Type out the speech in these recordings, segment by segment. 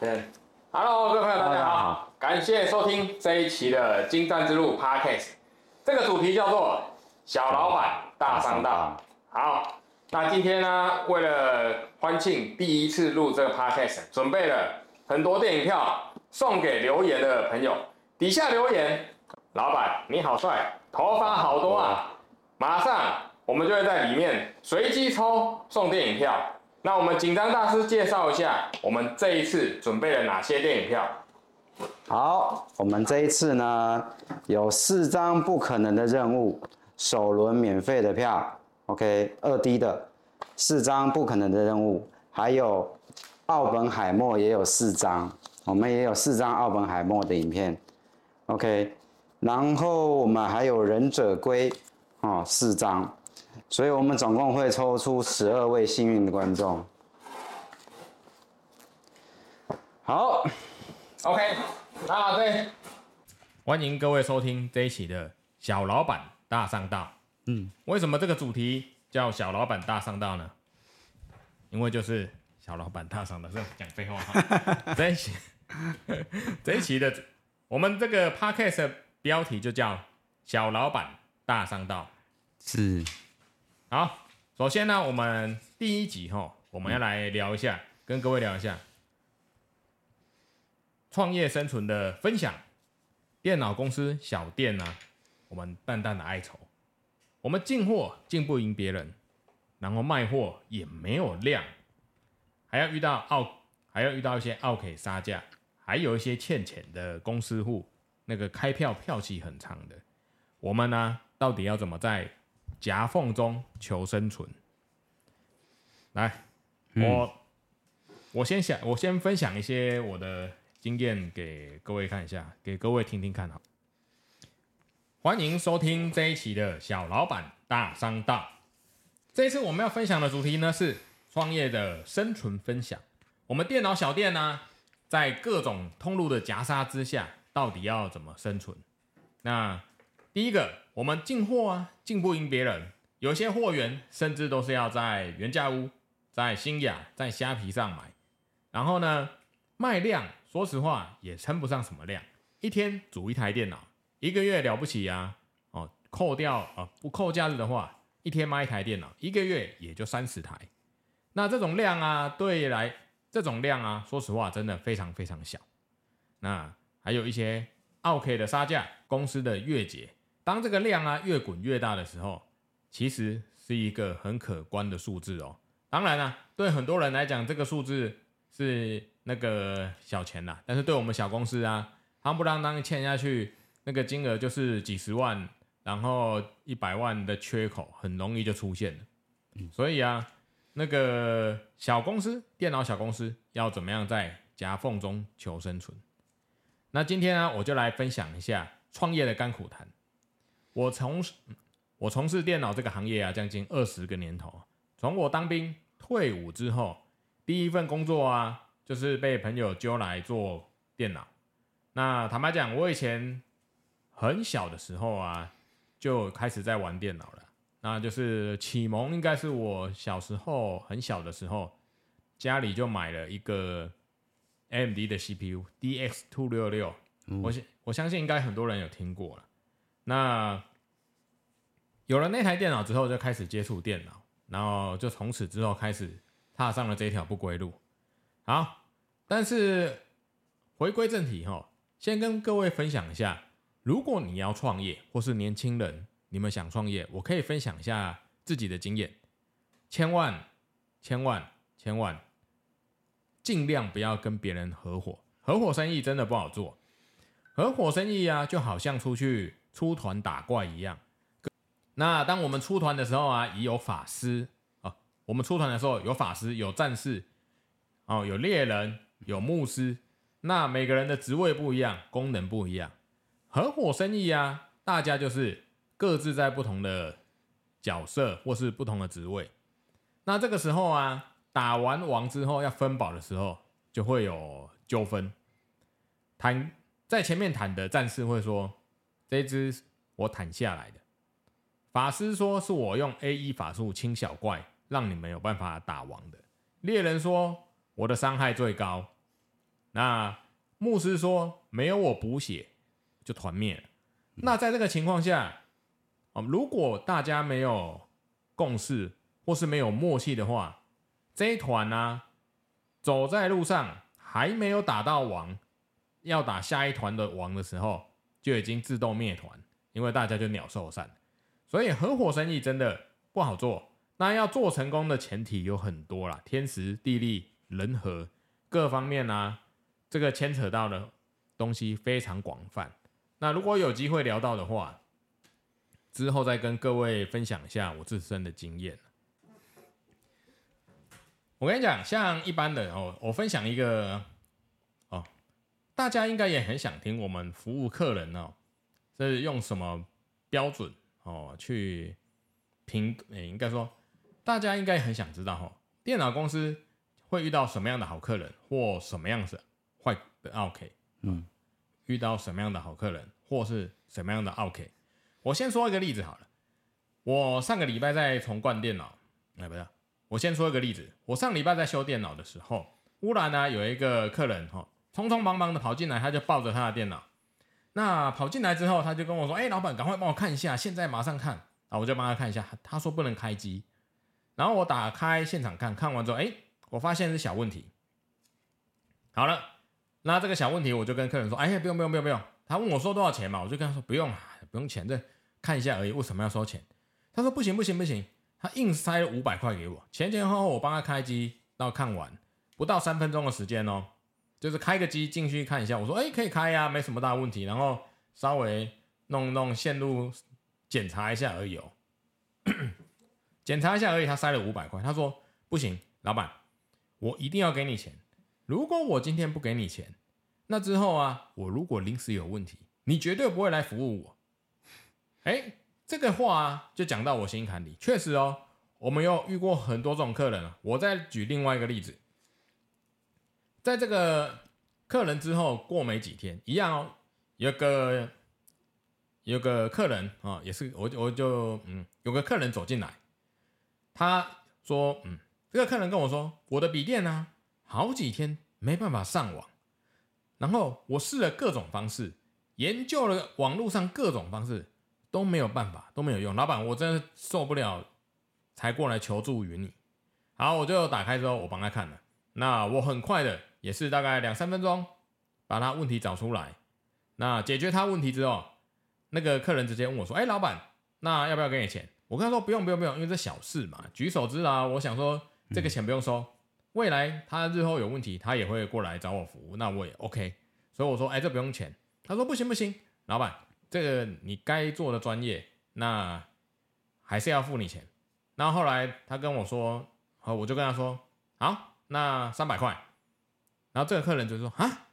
对，Hello，各位朋友，大家好，感谢收听这一期的《精湛之路》Podcast，这个主题叫做“小老板大商道”。好，那今天呢，为了欢庆第一次录这个 Podcast，准备了很多电影票送给留言的朋友。底下留言，老板你好帅，头发好多啊！马上我们就会在里面随机抽送电影票。那我们紧张大师介绍一下，我们这一次准备了哪些电影票？好，我们这一次呢，有四张不可能的任务，首轮免费的票，OK，二 D 的四张不可能的任务，还有奥本海默也有四张，我们也有四张奥本海默的影片。OK，然后我们还有忍者龟，哦，四张，所以我们总共会抽出十二位幸运的观众。好，OK，那对，欢迎各位收听这一期的小老板大上道。嗯，为什么这个主题叫小老板大上道呢？因为就是小老板大上道，这讲废话。这一期，这一期的。我们这个 podcast 的标题就叫“小老板大上道”。是。好，首先呢，我们第一集哈，我们要来聊一下，跟各位聊一下创业生存的分享。电脑公司小店呢，我们淡淡的哀愁。我们进货进不赢别人，然后卖货也没有量，还要遇到奥，还要遇到一些奥客杀价。还有一些欠钱的公司户，那个开票票期很长的，我们呢，到底要怎么在夹缝中求生存？来，我、嗯、我先想，我先分享一些我的经验给各位看一下，给各位听听看好。欢迎收听这一期的小老板大商道。这一次我们要分享的主题呢，是创业的生存分享。我们电脑小店呢，在各种通路的夹杀之下，到底要怎么生存？那第一个，我们进货啊，进不赢别人，有些货源甚至都是要在原价屋、在新亚、在虾皮上买，然后呢，卖量，说实话也称不上什么量，一天组一台电脑，一个月了不起啊，哦，扣掉啊、不扣假日的话，一天卖一台电脑，一个月也就三十台，那这种量啊，对来。这种量啊，说实话，真的非常非常小。那还有一些奥客的杀价，公司的月结，当这个量啊越滚越大的时候，其实是一个很可观的数字哦。当然啊，对很多人来讲，这个数字是那个小钱呐。但是对我们小公司啊，夯不啷当欠下去，那个金额就是几十万，然后一百万的缺口，很容易就出现了。所以啊。那个小公司，电脑小公司要怎么样在夹缝中求生存？那今天呢，我就来分享一下创业的甘苦谈。我从事我从事电脑这个行业啊，将近二十个年头。从我当兵退伍之后，第一份工作啊，就是被朋友揪来做电脑。那坦白讲，我以前很小的时候啊，就开始在玩电脑了。那就是启蒙，应该是我小时候很小的时候，家里就买了一个 AMD 的 CPU DX 266，我相我相信应该很多人有听过了。那有了那台电脑之后，就开始接触电脑，然后就从此之后开始踏上了这条不归路。好，但是回归正题哈，先跟各位分享一下，如果你要创业或是年轻人。你们想创业，我可以分享一下自己的经验。千万、千万、千万，尽量不要跟别人合伙。合伙生意真的不好做。合伙生意啊，就好像出去出团打怪一样。那当我们出团的时候啊，已有法师啊，我们出团的时候有法师、有战士，哦，有猎人、有牧师。那每个人的职位不一样，功能不一样。合伙生意啊，大家就是。各自在不同的角色或是不同的职位，那这个时候啊，打完王之后要分宝的时候，就会有纠纷。谈在前面谈的战士会说：“这只我谈下来的。”法师说：“是我用 A 一法术清小怪，让你没有办法打王的。”猎人说：“我的伤害最高。”那牧师说没有我补血就团灭了。那在这个情况下，哦，如果大家没有共识或是没有默契的话，这一团呢，走在路上还没有打到王，要打下一团的王的时候，就已经自动灭团，因为大家就鸟兽散。所以合伙生意真的不好做。那要做成功的前提有很多啦，天时地利人和各方面啊，这个牵扯到的东西非常广泛。那如果有机会聊到的话，之后再跟各位分享一下我自身的经验。我跟你讲，像一般的哦，我分享一个，大家应该也很想听我们服务客人哦，是用什么标准哦去评？诶，应该说。大家应该很想知道哈，电脑公司会遇到什么样的好客人，或什么样子坏的 OK，嗯，遇到什么样的好客人，或是什么样的 OK。我先说一个例子好了，我上个礼拜在重灌电脑，哎，不是，我先说一个例子，我上礼拜在修电脑的时候，忽然呢有一个客人哈，匆匆忙忙的跑进来，他就抱着他的电脑，那跑进来之后，他就跟我说，哎，老板，赶快帮我看一下，现在马上看啊，我就帮他看一下，他说不能开机。然后我打开现场看看完之后，哎，我发现是小问题。好了，那这个小问题我就跟客人说，哎，不用不用不用不用。他问我说多少钱嘛，我就跟他说不用啊不用钱，这看一下而已。为什么要收钱？他说不行不行不行，他硬塞五百块给我，前前后后我帮他开机到看完，不到三分钟的时间哦，就是开个机进去看一下。我说哎，可以开呀，没什么大问题。然后稍微弄弄线路检查一下而已哦。检查一下而已，他塞了五百块。他说：“不行，老板，我一定要给你钱。如果我今天不给你钱，那之后啊，我如果临时有问题，你绝对不会来服务我。”哎，这个话啊，就讲到我心坎里。确实哦，我们有遇过很多这种客人啊。我再举另外一个例子，在这个客人之后过没几天，一样哦，有个有个客人啊、也是我我就嗯，有个客人走进来。他说：“嗯，这个客人跟我说，我的笔电呢，好几天没办法上网，然后我试了各种方式，研究了网络上各种方式，都没有办法，都没有用。老板，我真的受不了，才过来求助于你。好，我就打开之后，我帮他看了。那我很快的，也是大概两三分钟，把他问题找出来。那解决他问题之后，那个客人直接问我说：‘哎，老板，那要不要给你钱？’我跟他说不用不用不用，因为这小事嘛，举手之劳。我想说这个钱不用收，未来他日后有问题，他也会过来找我服务，那我也 OK。所以我说，哎，这不用钱。他说不行不行，老板，这个你该做的专业，那还是要付你钱。然后后来他跟我说，好，我就跟他说，好，那三百块。然后这个客人就说啊，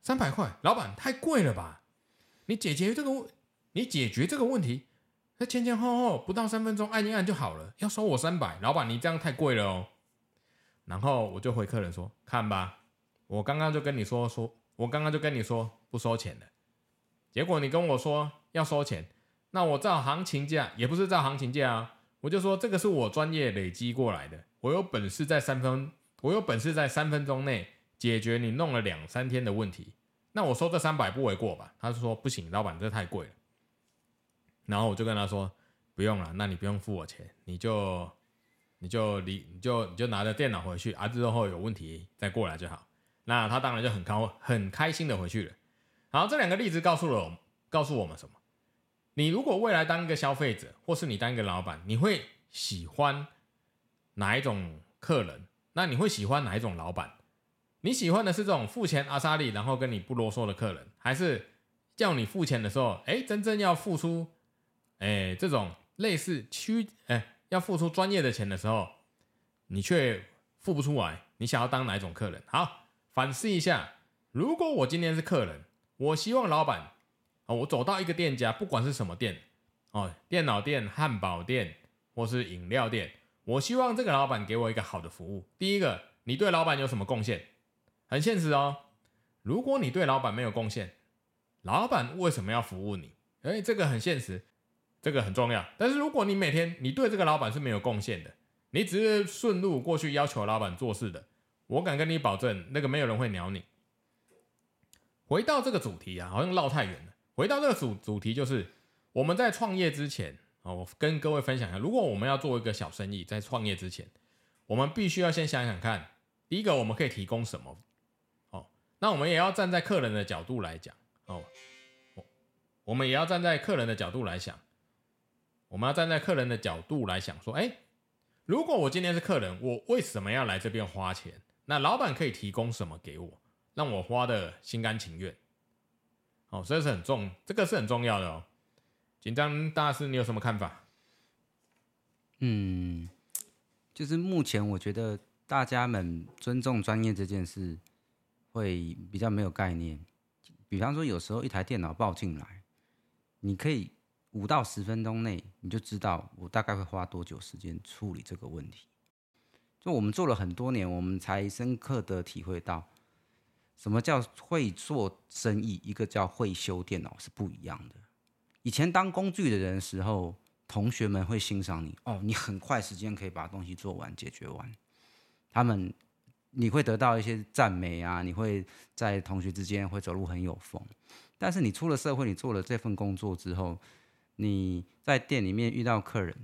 三百块，老板太贵了吧？你解决这个问，你解决这个问题。那前前后后不到三分钟，按一按就好了。要收我三百，老板你这样太贵了哦。然后我就回客人说：“看吧，我刚刚就跟你说说，我刚刚就跟你说不收钱的，结果你跟我说要收钱，那我照行情价也不是照行情价啊，我就说这个是我专业累积过来的，我有本事在三分，我有本事在三分钟内解决你弄了两三天的问题，那我收这三百不为过吧？”他就说：“不行，老板这太贵了。”然后我就跟他说，不用了，那你不用付我钱，你就你就你你就你就拿着电脑回去，啊之后有问题再过来就好。那他当然就很高很开心的回去了。好，这两个例子告诉了我告诉我们什么？你如果未来当一个消费者，或是你当一个老板，你会喜欢哪一种客人？那你会喜欢哪一种老板？你喜欢的是这种付钱阿莎力，然后跟你不啰嗦的客人，还是叫你付钱的时候，哎，真正要付出？哎，这种类似区哎，要付出专业的钱的时候，你却付不出来，你想要当哪一种客人？好，反思一下，如果我今天是客人，我希望老板哦，我走到一个店家，不管是什么店哦，电脑店、汉堡店或是饮料店，我希望这个老板给我一个好的服务。第一个，你对老板有什么贡献？很现实哦，如果你对老板没有贡献，老板为什么要服务你？哎，这个很现实。这个很重要，但是如果你每天你对这个老板是没有贡献的，你只是顺路过去要求老板做事的，我敢跟你保证，那个没有人会鸟你。回到这个主题啊，好像绕太远了。回到这个主主题，就是我们在创业之前哦，我跟各位分享一下，如果我们要做一个小生意，在创业之前，我们必须要先想想看，第一个我们可以提供什么？那我们也要站在客人的角度来讲哦，我们也要站在客人的角度来想，我们要站在客人的角度来想，说，哎，如果我今天是客人，我为什么要来这边花钱？那老板可以提供什么给我，让我花的心甘情愿？哦，这是很重，这个是很重要的哦。紧张大师，你有什么看法？嗯，就是目前我觉得大家们尊重专业这件事会比较没有概念。比方说，有时候一台电脑报进来，你可以五到十分钟内你就知道我大概会花多久时间处理这个问题。就我们做了很多年，我们才深刻的体会到，什么叫会做生意，一个叫会修电脑是不一样的。以前当工具的人的时候，同学们会欣赏你哦，你很快时间可以把东西做完解决完，他们你会得到一些赞美啊，你会在同学之间会走路很有风。但是你出了社会，你做了这份工作之后，你在店里面遇到客人，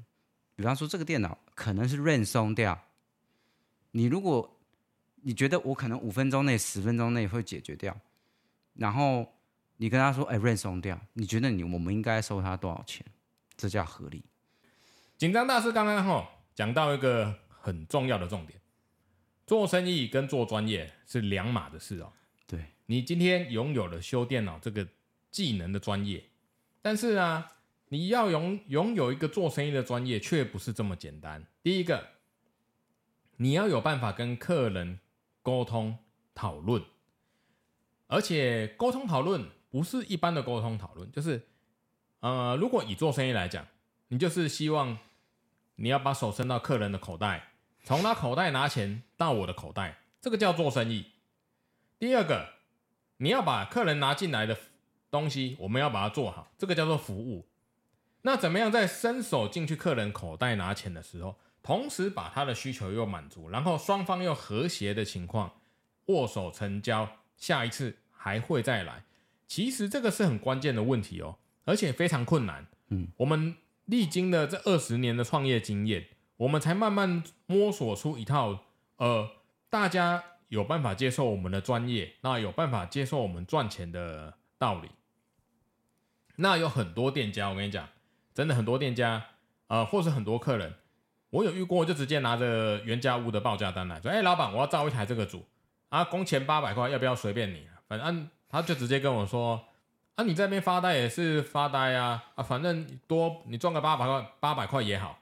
比方说这个电脑可能是 RAM 松掉。你如果你觉得我可能五分钟内、十分钟内会解决掉，然后你跟他说：“哎，RAM 松掉。”你觉得你我们应该收他多少钱？这叫合理。紧张大师刚刚吼讲到一个很重要的重点：做生意跟做专业是两码的事哦。对，你今天拥有了修电脑这个技能的专业，但是呢，你要拥拥有一个做生意的专业，却不是这么简单。第一个。你要有办法跟客人沟通讨论，而且沟通讨论不是一般的沟通讨论，就是，呃，如果以做生意来讲，你就是希望你要把手伸到客人的口袋，从他口袋拿钱到我的口袋，这个叫做生意。第二个，你要把客人拿进来的东西，我们要把它做好，这个叫做服务。那怎么样在伸手进去客人口袋拿钱的时候，同时把他的需求又满足，然后双方又和谐的情况，握手成交，下一次还会再来。其实这个是很关键的问题哦，而且非常困难。嗯，我们历经了这二十年的创业经验，我们才慢慢摸索出一套，呃，大家有办法接受我们的专业，那有办法接受我们赚钱的道理。那有很多店家，我跟你讲，真的很多店家，呃，或是很多客人。我有遇过，就直接拿着原价屋的报价单来说：“哎、老板，我要造一台这个组啊，工钱八百块，要不要随便你？反正他就直接跟我说：啊，你这边发呆也是发呆啊，啊，反正多你赚个八百块，八百块也好。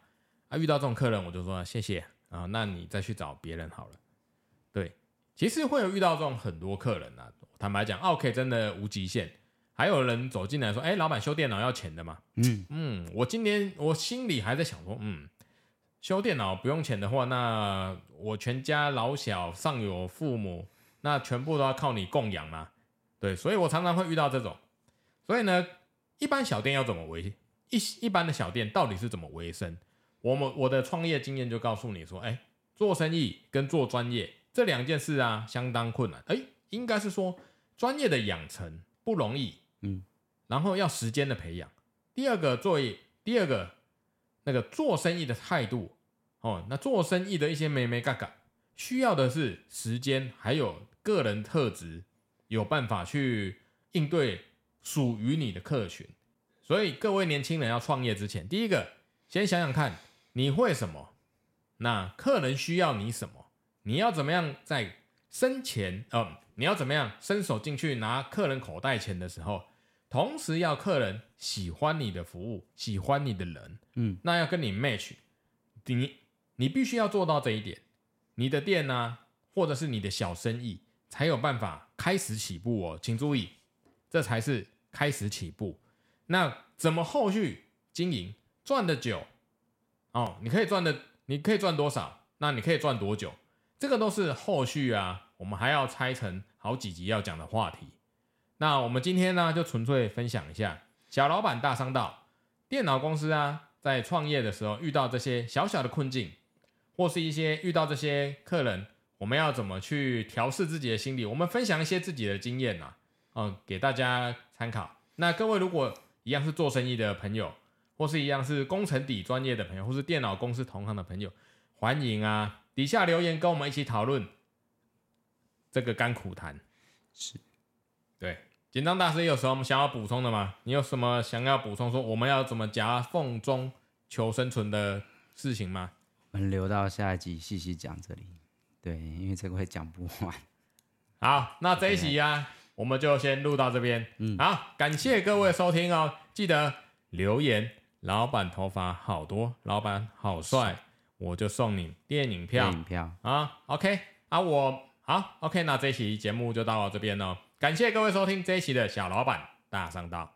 啊，遇到这种客人，我就说谢谢啊，那你再去找别人好了。对，其实会有遇到这种很多客人啊，坦白讲，OK，真的无极限。还有人走进来说：，哎、欸，老板修电脑要钱的吗？嗯嗯，我今年我心里还在想说，嗯。修电脑不用钱的话，那我全家老小上有父母，那全部都要靠你供养嘛？对，所以我常常会遇到这种。所以呢，一般小店要怎么维一一般的小店到底是怎么维生？我们我的创业经验就告诉你说，哎，做生意跟做专业这两件事啊，相当困难。哎，应该是说专业的养成不容易，嗯，然后要时间的培养。第二个作业，第二个。那个做生意的态度，哦，那做生意的一些美眉嘎嘎，需要的是时间，还有个人特质，有办法去应对属于你的客群。所以各位年轻人要创业之前，第一个先想想看你会什么，那客人需要你什么，你要怎么样在生钱，呃，你要怎么样伸手进去拿客人口袋钱的时候。同时要客人喜欢你的服务，喜欢你的人，嗯，那要跟你 match，你你必须要做到这一点，你的店呢、啊，或者是你的小生意才有办法开始起步哦，请注意，这才是开始起步。那怎么后续经营赚的久？哦，你可以赚的，你可以赚多少？那你可以赚多久？这个都是后续啊，我们还要拆成好几集要讲的话题。那我们今天呢，就纯粹分享一下小老板大商道，电脑公司啊，在创业的时候遇到这些小小的困境，或是一些遇到这些客人，我们要怎么去调试自己的心理？我们分享一些自己的经验呐。哦，给大家参考。那各位如果一样是做生意的朋友，或是一样是工程底专业的朋友，或是电脑公司同行的朋友，欢迎啊，底下留言跟我们一起讨论这个甘苦谈。是，对，紧张大师有什么想要补充的吗？你有什么想要补充说我们要怎么夹缝中求生存的事情吗？我们留到下一集细细讲这里。对，因为这个会讲不完。好，那这一集、啊，我们就先录到这边。嗯，好，感谢各位收听哦，记得留言。老板头发好多，老板好帅，我就送你电影票。电影票啊，OK 啊，我好 OK，那这一期节目就到这边了，感谢各位收听这一期的小老板大上道。